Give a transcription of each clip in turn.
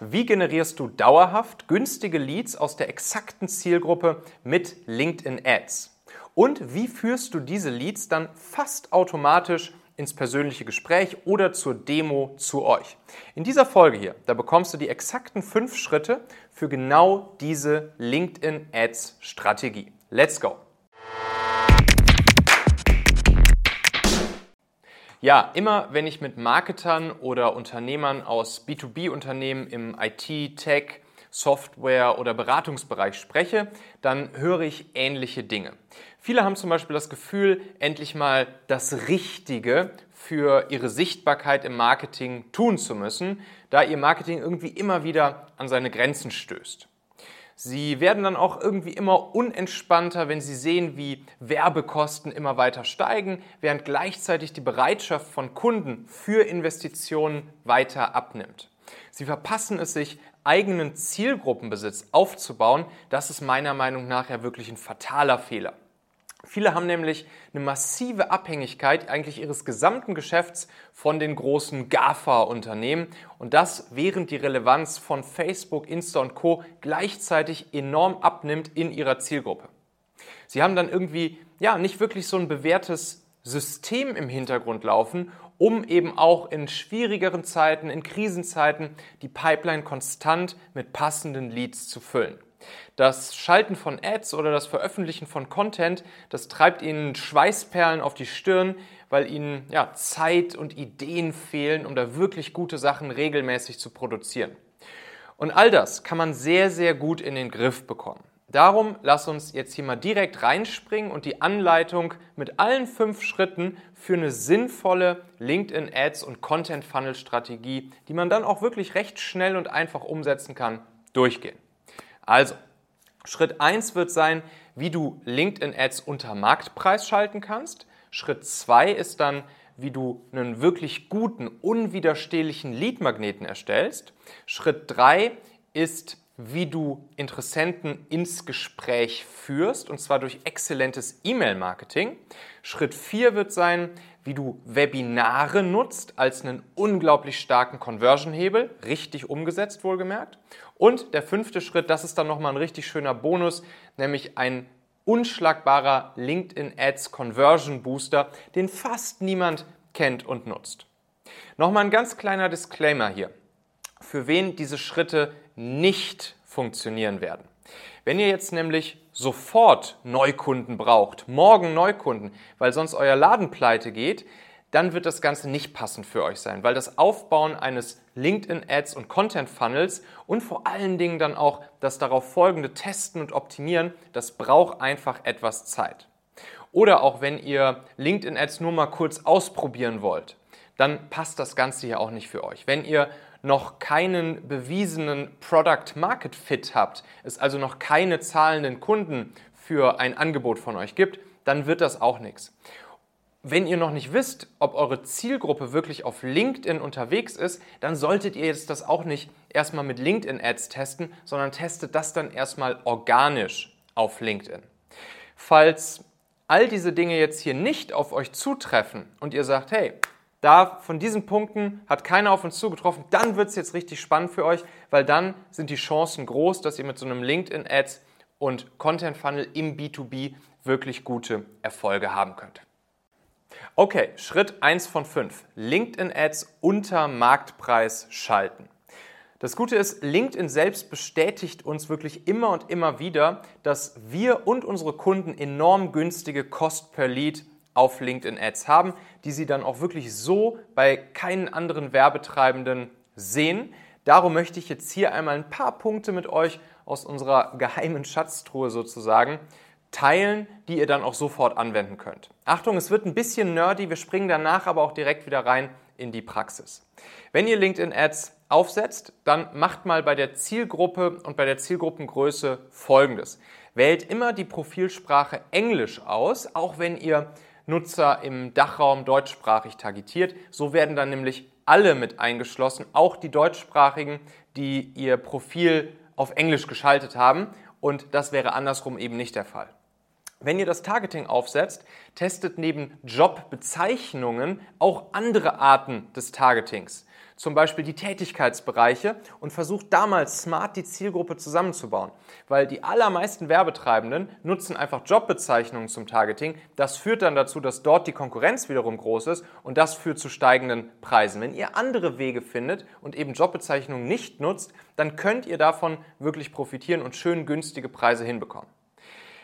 Wie generierst du dauerhaft günstige Leads aus der exakten Zielgruppe mit LinkedIn Ads? Und wie führst du diese Leads dann fast automatisch ins persönliche Gespräch oder zur Demo zu euch? In dieser Folge hier, da bekommst du die exakten fünf Schritte für genau diese LinkedIn Ads Strategie. Let's go! Ja, immer wenn ich mit Marketern oder Unternehmern aus B2B-Unternehmen im IT, Tech, Software oder Beratungsbereich spreche, dann höre ich ähnliche Dinge. Viele haben zum Beispiel das Gefühl, endlich mal das Richtige für ihre Sichtbarkeit im Marketing tun zu müssen, da ihr Marketing irgendwie immer wieder an seine Grenzen stößt. Sie werden dann auch irgendwie immer unentspannter, wenn Sie sehen, wie Werbekosten immer weiter steigen, während gleichzeitig die Bereitschaft von Kunden für Investitionen weiter abnimmt. Sie verpassen es sich, eigenen Zielgruppenbesitz aufzubauen. Das ist meiner Meinung nach ja wirklich ein fataler Fehler. Viele haben nämlich eine massive Abhängigkeit eigentlich ihres gesamten Geschäfts von den großen GAFA-Unternehmen und das während die Relevanz von Facebook, Insta und Co gleichzeitig enorm abnimmt in ihrer Zielgruppe. Sie haben dann irgendwie ja nicht wirklich so ein bewährtes System im Hintergrund laufen, um eben auch in schwierigeren Zeiten, in Krisenzeiten die Pipeline konstant mit passenden Leads zu füllen. Das Schalten von Ads oder das Veröffentlichen von Content, das treibt ihnen Schweißperlen auf die Stirn, weil ihnen ja, Zeit und Ideen fehlen, um da wirklich gute Sachen regelmäßig zu produzieren. Und all das kann man sehr, sehr gut in den Griff bekommen. Darum lass uns jetzt hier mal direkt reinspringen und die Anleitung mit allen fünf Schritten für eine sinnvolle LinkedIn Ads und Content Funnel Strategie, die man dann auch wirklich recht schnell und einfach umsetzen kann, durchgehen. Also, Schritt 1 wird sein, wie du LinkedIn Ads unter Marktpreis schalten kannst. Schritt 2 ist dann, wie du einen wirklich guten, unwiderstehlichen Lead-Magneten erstellst. Schritt 3 ist, wie du Interessenten ins Gespräch führst, und zwar durch exzellentes E-Mail-Marketing. Schritt 4 wird sein, wie du Webinare nutzt als einen unglaublich starken Conversion-Hebel, richtig umgesetzt wohlgemerkt. Und der fünfte Schritt, das ist dann nochmal ein richtig schöner Bonus, nämlich ein unschlagbarer LinkedIn Ads Conversion Booster, den fast niemand kennt und nutzt. Nochmal ein ganz kleiner Disclaimer hier, für wen diese Schritte nicht funktionieren werden. Wenn ihr jetzt nämlich sofort Neukunden braucht, morgen Neukunden, weil sonst euer Laden pleite geht, dann wird das Ganze nicht passend für euch sein, weil das Aufbauen eines LinkedIn-Ads und Content-Funnels und vor allen Dingen dann auch das darauf folgende Testen und Optimieren, das braucht einfach etwas Zeit. Oder auch wenn ihr LinkedIn-Ads nur mal kurz ausprobieren wollt, dann passt das Ganze hier auch nicht für euch. Wenn ihr noch keinen bewiesenen Product Market Fit habt, es also noch keine zahlenden Kunden für ein Angebot von euch gibt, dann wird das auch nichts. Wenn ihr noch nicht wisst, ob eure Zielgruppe wirklich auf LinkedIn unterwegs ist, dann solltet ihr jetzt das auch nicht erstmal mit LinkedIn Ads testen, sondern testet das dann erstmal organisch auf LinkedIn. Falls all diese Dinge jetzt hier nicht auf euch zutreffen und ihr sagt, hey, da von diesen Punkten hat keiner auf uns zugetroffen, dann wird es jetzt richtig spannend für euch, weil dann sind die Chancen groß, dass ihr mit so einem LinkedIn Ads und Content Funnel im B2B wirklich gute Erfolge haben könnt. Okay, Schritt 1 von 5. LinkedIn Ads unter Marktpreis schalten. Das Gute ist, LinkedIn selbst bestätigt uns wirklich immer und immer wieder, dass wir und unsere Kunden enorm günstige Cost per Lead auf LinkedIn Ads haben, die sie dann auch wirklich so bei keinen anderen Werbetreibenden sehen. Darum möchte ich jetzt hier einmal ein paar Punkte mit euch aus unserer geheimen Schatztruhe sozusagen teilen, die ihr dann auch sofort anwenden könnt. Achtung, es wird ein bisschen nerdy, wir springen danach aber auch direkt wieder rein in die Praxis. Wenn ihr LinkedIn Ads aufsetzt, dann macht mal bei der Zielgruppe und bei der Zielgruppengröße folgendes. Wählt immer die Profilsprache Englisch aus, auch wenn ihr Nutzer im Dachraum deutschsprachig targetiert. So werden dann nämlich alle mit eingeschlossen, auch die deutschsprachigen, die ihr Profil auf Englisch geschaltet haben. Und das wäre andersrum eben nicht der Fall. Wenn ihr das Targeting aufsetzt, testet neben Jobbezeichnungen auch andere Arten des Targetings. zum Beispiel die Tätigkeitsbereiche und versucht damals smart die Zielgruppe zusammenzubauen. Weil die allermeisten Werbetreibenden nutzen einfach Jobbezeichnungen zum Targeting. Das führt dann dazu, dass dort die Konkurrenz wiederum groß ist und das führt zu steigenden Preisen. Wenn ihr andere Wege findet und eben Jobbezeichnungen nicht nutzt, dann könnt ihr davon wirklich profitieren und schön günstige Preise hinbekommen.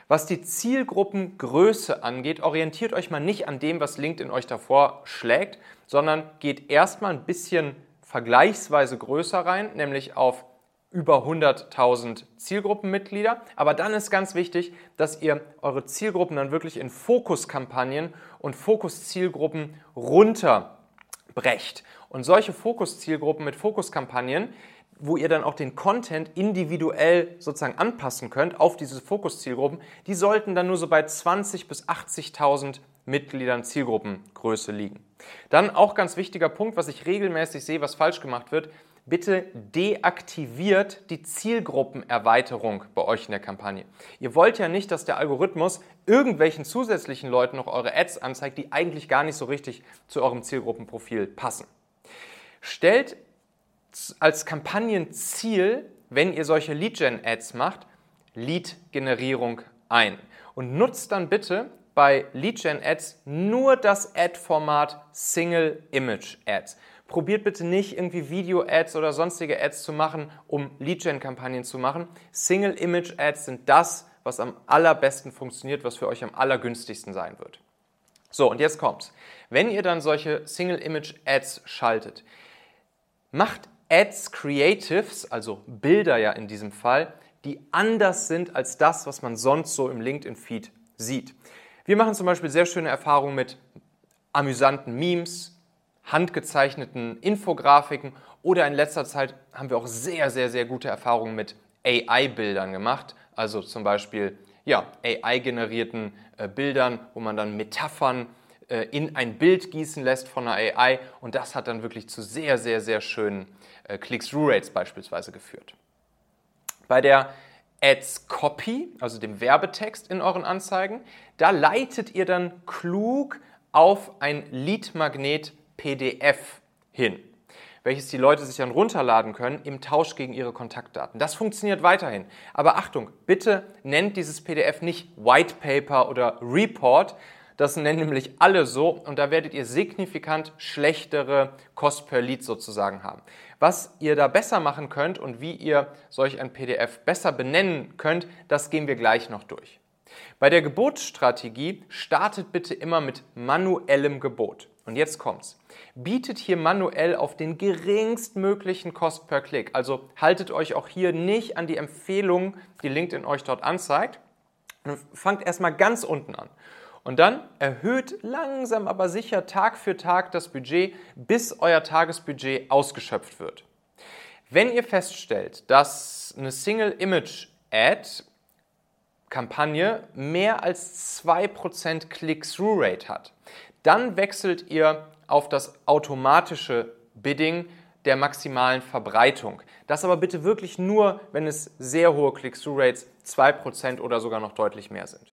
Was die Zielgruppengröße angeht, orientiert euch mal nicht an dem, was LinkedIn euch davor schlägt, sondern geht erstmal ein bisschen vergleichsweise größer rein, nämlich auf über 100.000 Zielgruppenmitglieder. Aber dann ist ganz wichtig, dass ihr eure Zielgruppen dann wirklich in Fokuskampagnen und Fokuszielgruppen runterbrecht. Und solche Fokuszielgruppen mit Fokuskampagnen, wo ihr dann auch den Content individuell sozusagen anpassen könnt auf diese Fokuszielgruppen, die sollten dann nur so bei 20.000 bis 80.000 Mitgliedern Zielgruppengröße liegen. Dann auch ganz wichtiger Punkt, was ich regelmäßig sehe, was falsch gemacht wird, bitte deaktiviert die Zielgruppenerweiterung bei euch in der Kampagne. Ihr wollt ja nicht, dass der Algorithmus irgendwelchen zusätzlichen Leuten noch eure Ads anzeigt, die eigentlich gar nicht so richtig zu eurem Zielgruppenprofil passen. Stellt als Kampagnenziel, wenn ihr solche Lead-Gen-Ads macht, Lead-Generierung ein. Und nutzt dann bitte bei Lead-Gen-Ads nur das Ad-Format Single Image Ads. Probiert bitte nicht irgendwie Video-Ads oder sonstige Ads zu machen, um Lead-Gen-Kampagnen zu machen. Single Image Ads sind das, was am allerbesten funktioniert, was für euch am allergünstigsten sein wird. So, und jetzt kommt's. Wenn ihr dann solche Single Image Ads schaltet, macht Ads Creatives, also Bilder ja in diesem Fall, die anders sind als das, was man sonst so im LinkedIn-Feed sieht. Wir machen zum Beispiel sehr schöne Erfahrungen mit amüsanten Memes, handgezeichneten Infografiken oder in letzter Zeit haben wir auch sehr, sehr, sehr gute Erfahrungen mit AI-Bildern gemacht. Also zum Beispiel ja, AI-generierten äh, Bildern, wo man dann Metaphern in ein Bild gießen lässt von einer AI und das hat dann wirklich zu sehr, sehr, sehr schönen äh, Click-Through-Rates beispielsweise geführt. Bei der Ads Copy, also dem Werbetext in euren Anzeigen, da leitet ihr dann klug auf ein Lead-Magnet PDF hin, welches die Leute sich dann runterladen können im Tausch gegen ihre Kontaktdaten. Das funktioniert weiterhin. Aber Achtung, bitte nennt dieses PDF nicht White Paper oder Report, das nennen nämlich alle so und da werdet ihr signifikant schlechtere Cost per Lead sozusagen haben. Was ihr da besser machen könnt und wie ihr solch ein PDF besser benennen könnt, das gehen wir gleich noch durch. Bei der Gebotsstrategie startet bitte immer mit manuellem Gebot. Und jetzt kommt's. Bietet hier manuell auf den geringstmöglichen Cost per Klick. Also haltet euch auch hier nicht an die Empfehlungen, die LinkedIn euch dort anzeigt. Fangt erstmal ganz unten an. Und dann erhöht langsam aber sicher Tag für Tag das Budget, bis euer Tagesbudget ausgeschöpft wird. Wenn ihr feststellt, dass eine Single Image Ad Kampagne mehr als 2% Click-Through-Rate hat, dann wechselt ihr auf das automatische Bidding der maximalen Verbreitung. Das aber bitte wirklich nur, wenn es sehr hohe Click-Through-Rates, 2% oder sogar noch deutlich mehr sind.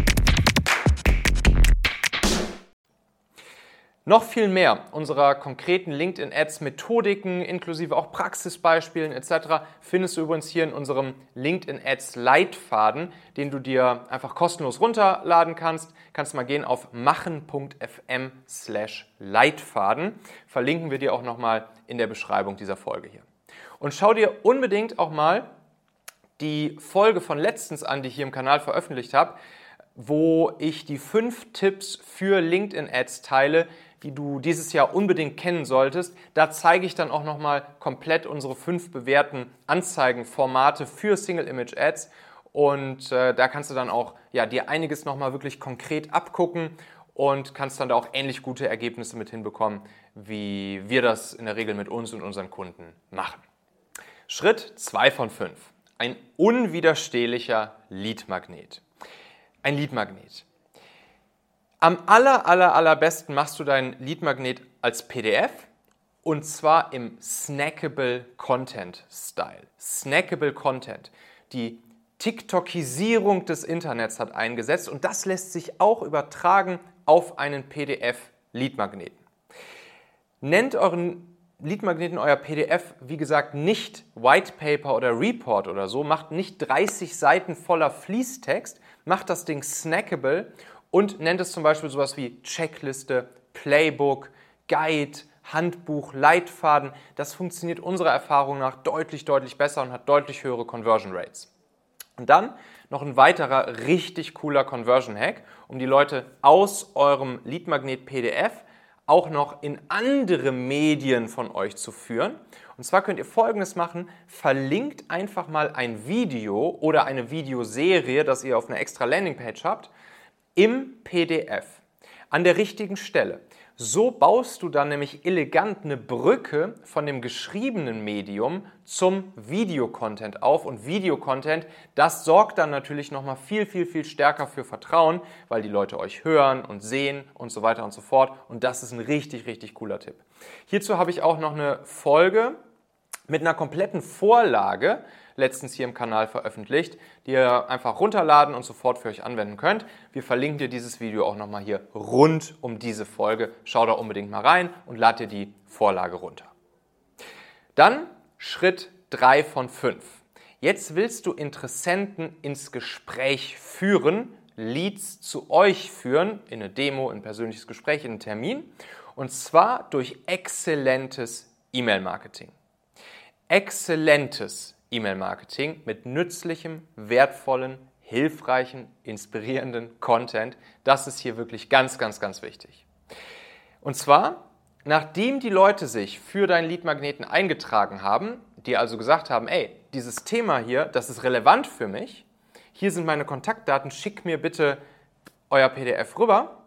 Noch viel mehr unserer konkreten LinkedIn-Ads-Methodiken inklusive auch Praxisbeispielen etc. findest du übrigens hier in unserem LinkedIn-Ads-Leitfaden, den du dir einfach kostenlos runterladen kannst. Kannst mal gehen auf machen.fm slash Leitfaden. Verlinken wir dir auch nochmal in der Beschreibung dieser Folge hier. Und schau dir unbedingt auch mal die Folge von letztens an, die ich hier im Kanal veröffentlicht habe, wo ich die fünf Tipps für LinkedIn-Ads teile, die du dieses Jahr unbedingt kennen solltest. Da zeige ich dann auch nochmal komplett unsere fünf bewährten Anzeigenformate für Single Image Ads. Und äh, da kannst du dann auch ja, dir einiges nochmal wirklich konkret abgucken und kannst dann da auch ähnlich gute Ergebnisse mit hinbekommen, wie wir das in der Regel mit uns und unseren Kunden machen. Schritt 2 von 5. Ein unwiderstehlicher Leadmagnet. Ein Leadmagnet. Am aller, aller, allerbesten machst du dein Leadmagnet als PDF und zwar im Snackable Content Style. Snackable Content. Die TikTokisierung des Internets hat eingesetzt und das lässt sich auch übertragen auf einen PDF-Leadmagneten. Nennt euren Leadmagneten, euer PDF, wie gesagt, nicht White Paper oder Report oder so, macht nicht 30 Seiten voller Fließtext, macht das Ding snackable und nennt es zum Beispiel sowas wie Checkliste, Playbook, Guide, Handbuch, Leitfaden. Das funktioniert unserer Erfahrung nach deutlich, deutlich besser und hat deutlich höhere Conversion Rates. Und dann noch ein weiterer richtig cooler Conversion-Hack, um die Leute aus eurem Leadmagnet PDF auch noch in andere Medien von euch zu führen. Und zwar könnt ihr folgendes machen: Verlinkt einfach mal ein Video oder eine Videoserie, das ihr auf einer extra Landingpage habt, im PDF an der richtigen Stelle. So baust du dann nämlich elegant eine Brücke von dem geschriebenen Medium zum Videocontent auf. Und Videocontent, das sorgt dann natürlich nochmal viel, viel, viel stärker für Vertrauen, weil die Leute euch hören und sehen und so weiter und so fort. Und das ist ein richtig, richtig cooler Tipp. Hierzu habe ich auch noch eine Folge mit einer kompletten Vorlage letztens hier im Kanal veröffentlicht, die ihr einfach runterladen und sofort für euch anwenden könnt. Wir verlinken dir dieses Video auch nochmal hier rund um diese Folge. Schau da unbedingt mal rein und lad dir die Vorlage runter. Dann Schritt 3 von 5. Jetzt willst du Interessenten ins Gespräch führen, Leads zu euch führen, in eine Demo, in ein persönliches Gespräch, in einen Termin. Und zwar durch exzellentes E-Mail-Marketing. Exzellentes E-Mail-Marketing mit nützlichem, wertvollen, hilfreichen, inspirierenden Content. Das ist hier wirklich ganz, ganz, ganz wichtig. Und zwar, nachdem die Leute sich für deinen Lead-Magneten eingetragen haben, die also gesagt haben, ey, dieses Thema hier, das ist relevant für mich, hier sind meine Kontaktdaten, schick mir bitte euer PDF rüber,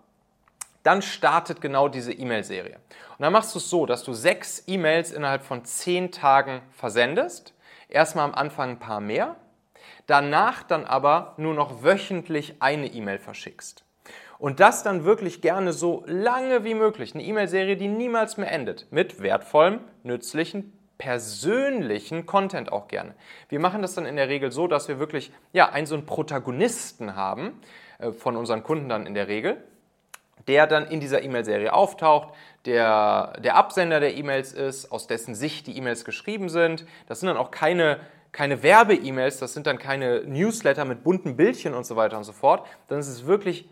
dann startet genau diese E-Mail-Serie. Und dann machst du es so, dass du sechs E-Mails innerhalb von zehn Tagen versendest Erstmal am Anfang ein paar mehr, danach dann aber nur noch wöchentlich eine E-Mail verschickst. Und das dann wirklich gerne so lange wie möglich. Eine E-Mail-Serie, die niemals mehr endet. Mit wertvollem, nützlichen, persönlichen Content auch gerne. Wir machen das dann in der Regel so, dass wir wirklich ja, einen so einen Protagonisten haben, äh, von unseren Kunden dann in der Regel, der dann in dieser E-Mail-Serie auftaucht, der der Absender der E-Mails ist, aus dessen Sicht die E-Mails geschrieben sind. Das sind dann auch keine, keine Werbe-E-Mails, das sind dann keine Newsletter mit bunten Bildchen und so weiter und so fort. Dann ist es wirklich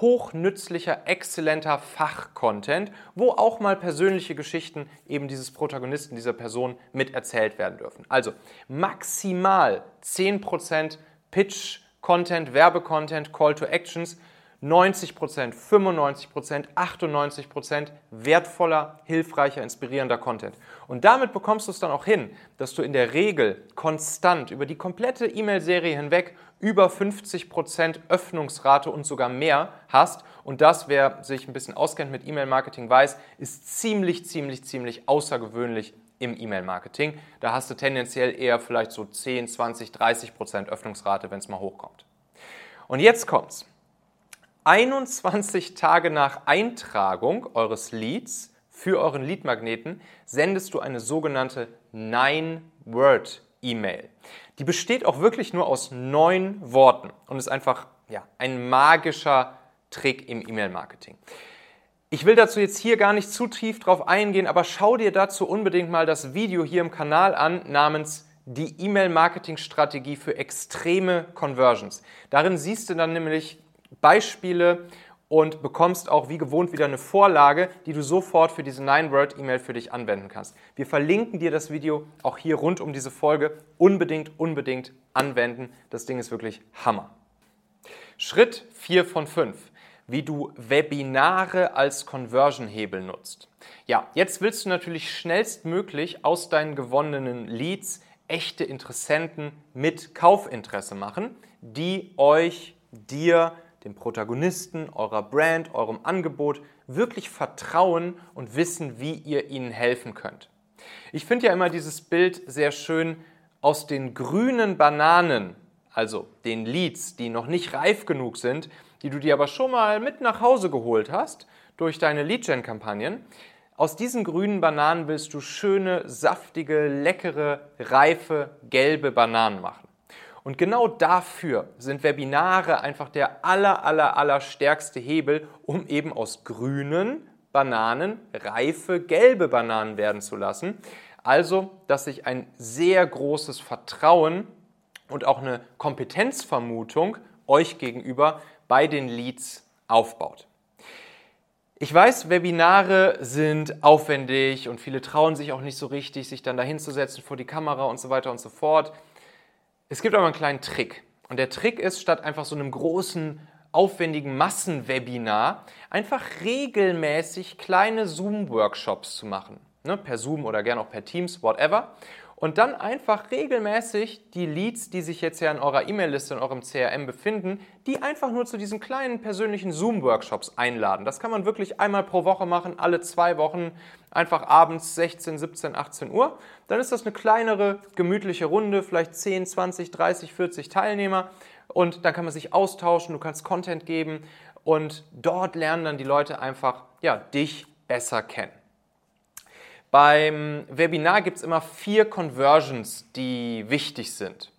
hochnützlicher, exzellenter Fachcontent, wo auch mal persönliche Geschichten eben dieses Protagonisten, dieser Person mit erzählt werden dürfen. Also maximal 10% Pitch-Content, Werbecontent, Call to Actions 90 Prozent, 95 Prozent, 98 Prozent wertvoller, hilfreicher, inspirierender Content. Und damit bekommst du es dann auch hin, dass du in der Regel konstant über die komplette E-Mail-Serie hinweg über 50 Prozent Öffnungsrate und sogar mehr hast. Und das, wer sich ein bisschen auskennt mit E-Mail-Marketing, weiß, ist ziemlich, ziemlich, ziemlich außergewöhnlich im E-Mail-Marketing. Da hast du tendenziell eher vielleicht so 10, 20, 30 Prozent Öffnungsrate, wenn es mal hochkommt. Und jetzt kommt's. 21 Tage nach Eintragung eures Leads für euren Leadmagneten sendest du eine sogenannte Nine-Word-E-Mail. Die besteht auch wirklich nur aus neun Worten und ist einfach ja, ein magischer Trick im E-Mail-Marketing. Ich will dazu jetzt hier gar nicht zu tief drauf eingehen, aber schau dir dazu unbedingt mal das Video hier im Kanal an namens die E-Mail-Marketing-Strategie für extreme Conversions. Darin siehst du dann nämlich Beispiele und bekommst auch wie gewohnt wieder eine Vorlage, die du sofort für diese 9-Word-E-Mail für dich anwenden kannst. Wir verlinken dir das Video auch hier rund um diese Folge. Unbedingt, unbedingt anwenden. Das Ding ist wirklich Hammer. Schritt 4 von 5 wie du Webinare als Conversion-Hebel nutzt. Ja, jetzt willst du natürlich schnellstmöglich aus deinen gewonnenen Leads echte Interessenten mit Kaufinteresse machen, die euch, dir, dem Protagonisten, eurer Brand, eurem Angebot wirklich vertrauen und wissen, wie ihr ihnen helfen könnt. Ich finde ja immer dieses Bild sehr schön aus den grünen Bananen, also den Leads, die noch nicht reif genug sind, die du dir aber schon mal mit nach Hause geholt hast durch deine Lead-Gen-Kampagnen. Aus diesen grünen Bananen willst du schöne, saftige, leckere, reife, gelbe Bananen machen. Und genau dafür sind Webinare einfach der aller, aller, aller stärkste Hebel, um eben aus grünen Bananen reife, gelbe Bananen werden zu lassen. Also, dass sich ein sehr großes Vertrauen und auch eine Kompetenzvermutung euch gegenüber bei den Leads aufbaut. Ich weiß, Webinare sind aufwendig und viele trauen sich auch nicht so richtig, sich dann dahinzusetzen vor die Kamera und so weiter und so fort. Es gibt aber einen kleinen Trick. Und der Trick ist, statt einfach so einem großen, aufwendigen Massenwebinar, einfach regelmäßig kleine Zoom-Workshops zu machen. Ne, per Zoom oder gern auch per Teams, whatever und dann einfach regelmäßig die Leads, die sich jetzt ja in eurer E-Mail-Liste, in eurem CRM befinden, die einfach nur zu diesen kleinen persönlichen Zoom-Workshops einladen. Das kann man wirklich einmal pro Woche machen, alle zwei Wochen, einfach abends 16, 17, 18 Uhr. Dann ist das eine kleinere, gemütliche Runde, vielleicht 10, 20, 30, 40 Teilnehmer und dann kann man sich austauschen, du kannst Content geben und dort lernen dann die Leute einfach ja, dich besser kennen. Beim Webinar gibt es immer vier Conversions, die wichtig sind.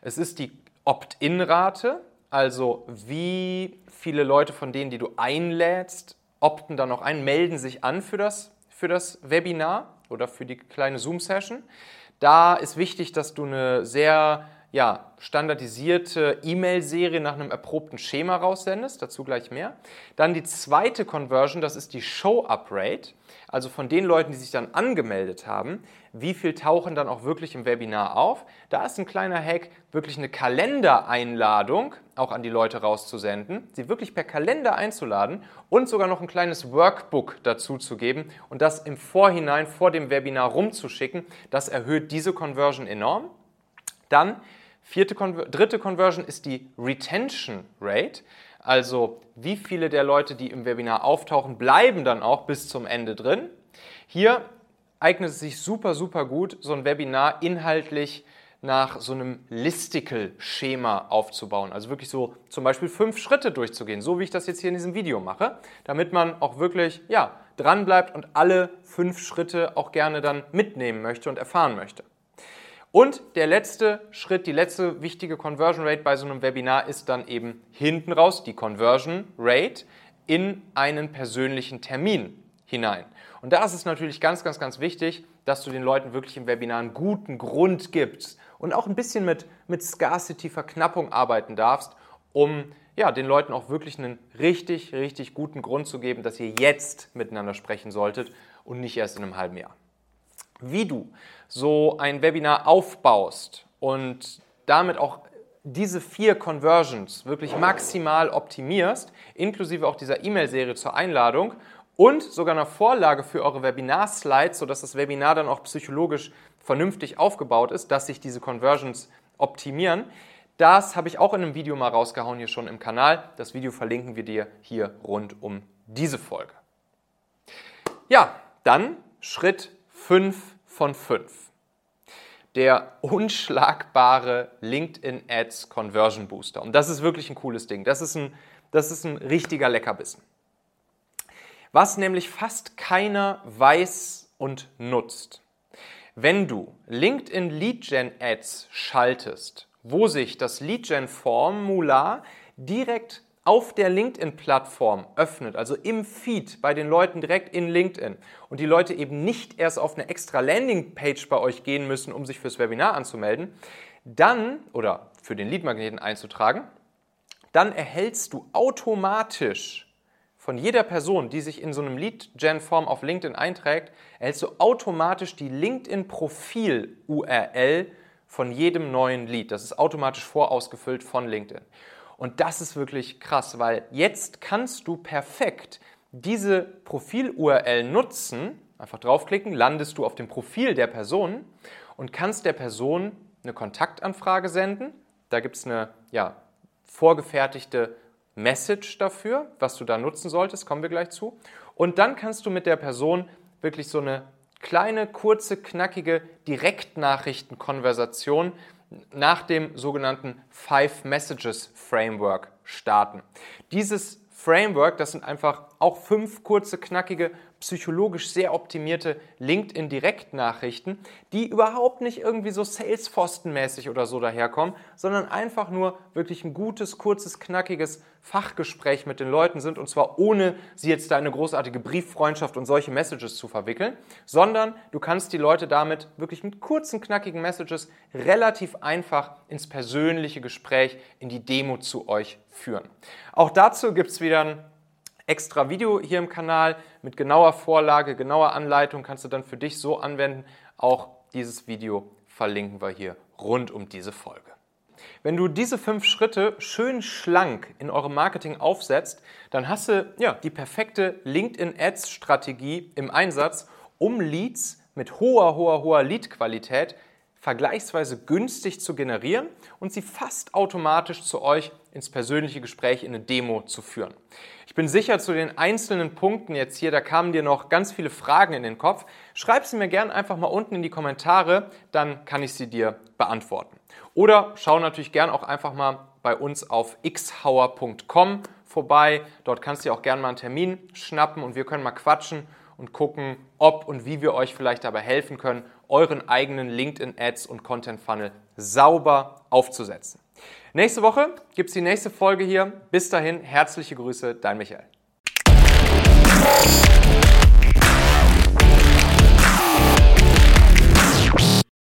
Es ist die Opt-in-Rate, also wie viele Leute von denen, die du einlädst, opten dann noch ein, melden sich an für das, für das Webinar oder für die kleine Zoom-Session. Da ist wichtig, dass du eine sehr ja, standardisierte E-Mail-Serie nach einem erprobten Schema raussendest, dazu gleich mehr. Dann die zweite Conversion, das ist die Show-Up-Rate, also von den Leuten, die sich dann angemeldet haben, wie viel tauchen dann auch wirklich im Webinar auf. Da ist ein kleiner Hack, wirklich eine Kalendereinladung auch an die Leute rauszusenden, sie wirklich per Kalender einzuladen und sogar noch ein kleines Workbook dazu zu geben und das im Vorhinein vor dem Webinar rumzuschicken. Das erhöht diese Conversion enorm. Dann Vierte, dritte Conversion ist die Retention Rate. Also wie viele der Leute, die im Webinar auftauchen, bleiben dann auch bis zum Ende drin. Hier eignet es sich super, super gut, so ein Webinar inhaltlich nach so einem Listicle-Schema aufzubauen. Also wirklich so zum Beispiel fünf Schritte durchzugehen, so wie ich das jetzt hier in diesem Video mache, damit man auch wirklich ja, dran bleibt und alle fünf Schritte auch gerne dann mitnehmen möchte und erfahren möchte. Und der letzte Schritt, die letzte wichtige Conversion Rate bei so einem Webinar ist dann eben hinten raus die Conversion Rate in einen persönlichen Termin hinein. Und da ist es natürlich ganz, ganz, ganz wichtig, dass du den Leuten wirklich im Webinar einen guten Grund gibst und auch ein bisschen mit, mit Scarcity-Verknappung arbeiten darfst, um ja, den Leuten auch wirklich einen richtig, richtig guten Grund zu geben, dass ihr jetzt miteinander sprechen solltet und nicht erst in einem halben Jahr wie du so ein Webinar aufbaust und damit auch diese vier Conversions wirklich maximal optimierst, inklusive auch dieser E-Mail-Serie zur Einladung und sogar eine Vorlage für eure Webinar-Slides, sodass das Webinar dann auch psychologisch vernünftig aufgebaut ist, dass sich diese Conversions optimieren. Das habe ich auch in einem Video mal rausgehauen hier schon im Kanal. Das Video verlinken wir dir hier rund um diese Folge. Ja, dann Schritt 5 von 5. Der unschlagbare LinkedIn Ads Conversion Booster. Und das ist wirklich ein cooles Ding. Das ist ein, das ist ein richtiger Leckerbissen. Was nämlich fast keiner weiß und nutzt. Wenn du LinkedIn Lead Gen Ads schaltest, wo sich das Lead Gen Formular direkt auf der LinkedIn-Plattform öffnet, also im Feed bei den Leuten direkt in LinkedIn und die Leute eben nicht erst auf eine extra Landingpage bei euch gehen müssen, um sich fürs Webinar anzumelden, dann oder für den Leadmagneten einzutragen, dann erhältst du automatisch von jeder Person, die sich in so einem Lead-Gen-Form auf LinkedIn einträgt, erhältst du automatisch die LinkedIn-Profil-URL von jedem neuen Lead. Das ist automatisch vorausgefüllt von LinkedIn. Und das ist wirklich krass, weil jetzt kannst du perfekt diese Profil-URL nutzen, einfach draufklicken, landest du auf dem Profil der Person und kannst der Person eine Kontaktanfrage senden. Da gibt es eine ja, vorgefertigte Message dafür, was du da nutzen solltest, kommen wir gleich zu. Und dann kannst du mit der Person wirklich so eine kleine, kurze, knackige Direktnachrichtenkonversation nach dem sogenannten Five Messages Framework starten. Dieses Framework, das sind einfach auch fünf kurze, knackige psychologisch sehr optimierte LinkedIn-Direktnachrichten, die überhaupt nicht irgendwie so Salesforsten-mäßig oder so daherkommen, sondern einfach nur wirklich ein gutes, kurzes, knackiges Fachgespräch mit den Leuten sind und zwar ohne sie jetzt da eine großartige Brieffreundschaft und solche Messages zu verwickeln, sondern du kannst die Leute damit wirklich mit kurzen, knackigen Messages relativ einfach ins persönliche Gespräch, in die Demo zu euch führen. Auch dazu gibt es wieder ein extra Video hier im Kanal mit genauer Vorlage, genauer Anleitung kannst du dann für dich so anwenden. Auch dieses Video verlinken wir hier rund um diese Folge. Wenn du diese fünf Schritte schön schlank in eurem Marketing aufsetzt, dann hast du ja, die perfekte LinkedIn-Ads-Strategie im Einsatz, um Leads mit hoher, hoher, hoher Lead-Qualität vergleichsweise günstig zu generieren und sie fast automatisch zu euch ins persönliche Gespräch in eine Demo zu führen. Ich bin sicher zu den einzelnen Punkten jetzt hier, da kamen dir noch ganz viele Fragen in den Kopf. Schreib sie mir gerne einfach mal unten in die Kommentare, dann kann ich sie dir beantworten. Oder schau natürlich gerne auch einfach mal bei uns auf xhauer.com vorbei. Dort kannst du dir auch gerne mal einen Termin schnappen und wir können mal quatschen und gucken, ob und wie wir euch vielleicht dabei helfen können, euren eigenen LinkedIn-Ads und Content-Funnel sauber aufzusetzen. Nächste Woche gibt es die nächste Folge hier. Bis dahin, herzliche Grüße, dein Michael.